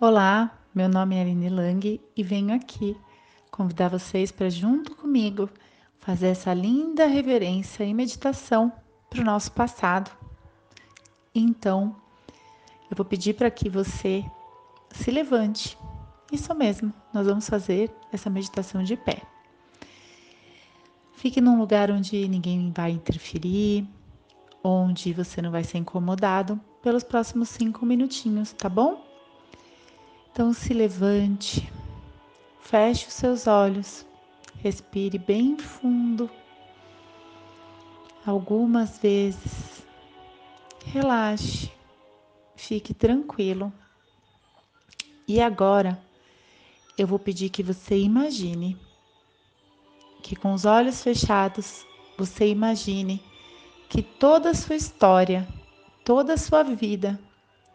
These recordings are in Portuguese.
Olá, meu nome é Aline Lang e venho aqui convidar vocês para, junto comigo, fazer essa linda reverência e meditação para o nosso passado. Então, eu vou pedir para que você se levante. Isso mesmo, nós vamos fazer essa meditação de pé. Fique num lugar onde ninguém vai interferir, onde você não vai ser incomodado pelos próximos cinco minutinhos, tá bom? Então se levante, feche os seus olhos, respire bem fundo, algumas vezes, relaxe, fique tranquilo. E agora eu vou pedir que você imagine que com os olhos fechados você imagine que toda a sua história, toda a sua vida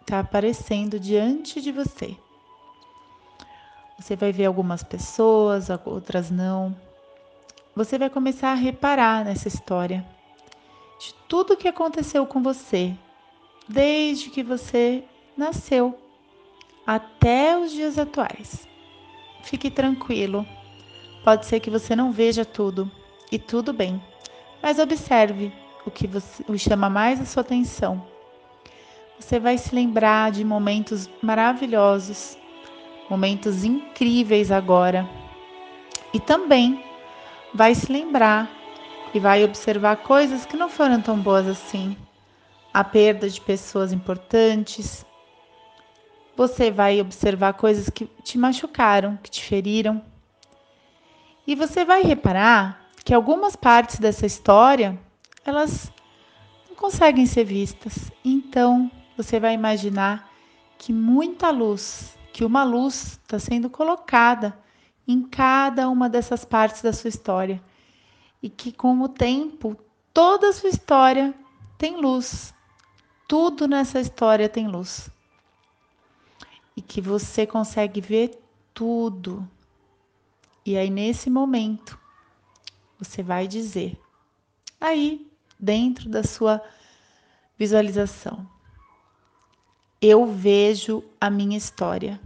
está aparecendo diante de você. Você vai ver algumas pessoas, outras não. Você vai começar a reparar nessa história de tudo que aconteceu com você, desde que você nasceu até os dias atuais. Fique tranquilo. Pode ser que você não veja tudo, e tudo bem. Mas observe o que você, o chama mais a sua atenção. Você vai se lembrar de momentos maravilhosos momentos incríveis agora. E também vai se lembrar e vai observar coisas que não foram tão boas assim. A perda de pessoas importantes. Você vai observar coisas que te machucaram, que te feriram. E você vai reparar que algumas partes dessa história, elas não conseguem ser vistas. Então, você vai imaginar que muita luz que uma luz está sendo colocada em cada uma dessas partes da sua história e que com o tempo toda a sua história tem luz. Tudo nessa história tem luz. E que você consegue ver tudo. E aí nesse momento você vai dizer aí dentro da sua visualização eu vejo a minha história.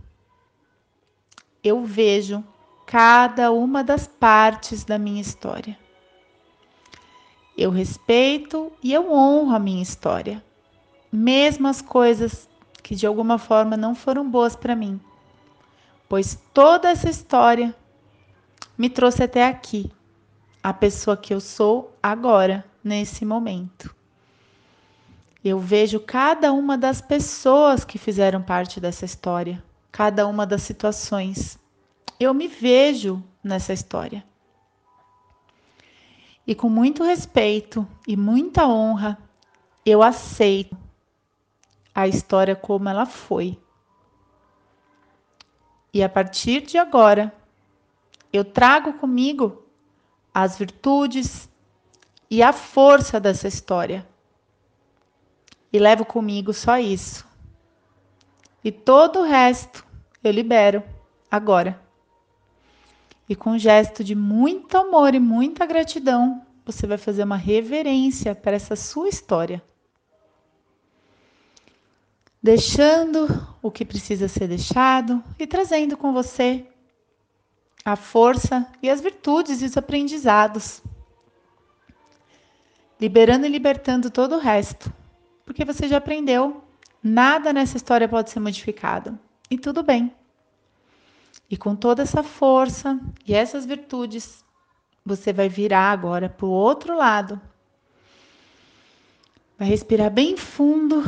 Eu vejo cada uma das partes da minha história. Eu respeito e eu honro a minha história, mesmo as coisas que de alguma forma não foram boas para mim, pois toda essa história me trouxe até aqui, a pessoa que eu sou agora, nesse momento. Eu vejo cada uma das pessoas que fizeram parte dessa história, cada uma das situações. Eu me vejo nessa história. E com muito respeito e muita honra, eu aceito a história como ela foi. E a partir de agora, eu trago comigo as virtudes e a força dessa história e levo comigo só isso. E todo o resto eu libero agora. E com um gesto de muito amor e muita gratidão, você vai fazer uma reverência para essa sua história. Deixando o que precisa ser deixado e trazendo com você a força e as virtudes e os aprendizados. Liberando e libertando todo o resto porque você já aprendeu. Nada nessa história pode ser modificado. E tudo bem. E com toda essa força e essas virtudes, você vai virar agora para o outro lado. Vai respirar bem fundo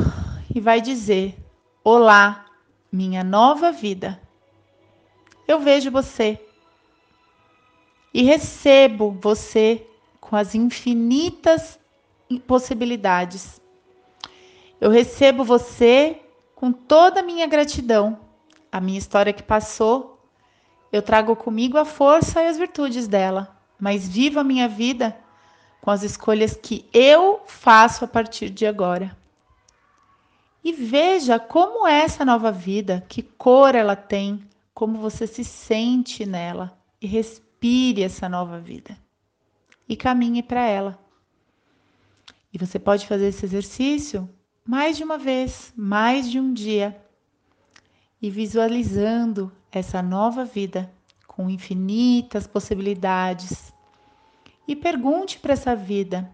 e vai dizer: Olá, minha nova vida. Eu vejo você e recebo você com as infinitas possibilidades eu recebo você com toda a minha gratidão. A minha história que passou, eu trago comigo a força e as virtudes dela, mas vivo a minha vida com as escolhas que eu faço a partir de agora. E veja como é essa nova vida, que cor ela tem, como você se sente nela e respire essa nova vida. E caminhe para ela. E você pode fazer esse exercício mais de uma vez, mais de um dia. e visualizando essa nova vida com infinitas possibilidades. E pergunte para essa vida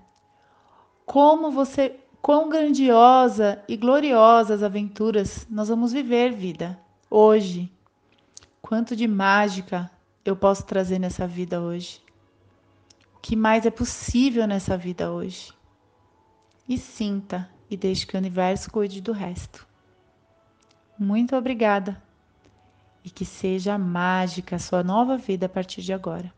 como você, quão grandiosa e gloriosas aventuras nós vamos viver, vida, hoje. Quanto de mágica eu posso trazer nessa vida hoje? O que mais é possível nessa vida hoje? E sinta e deixe que o universo cuide do resto. Muito obrigada e que seja mágica a sua nova vida a partir de agora.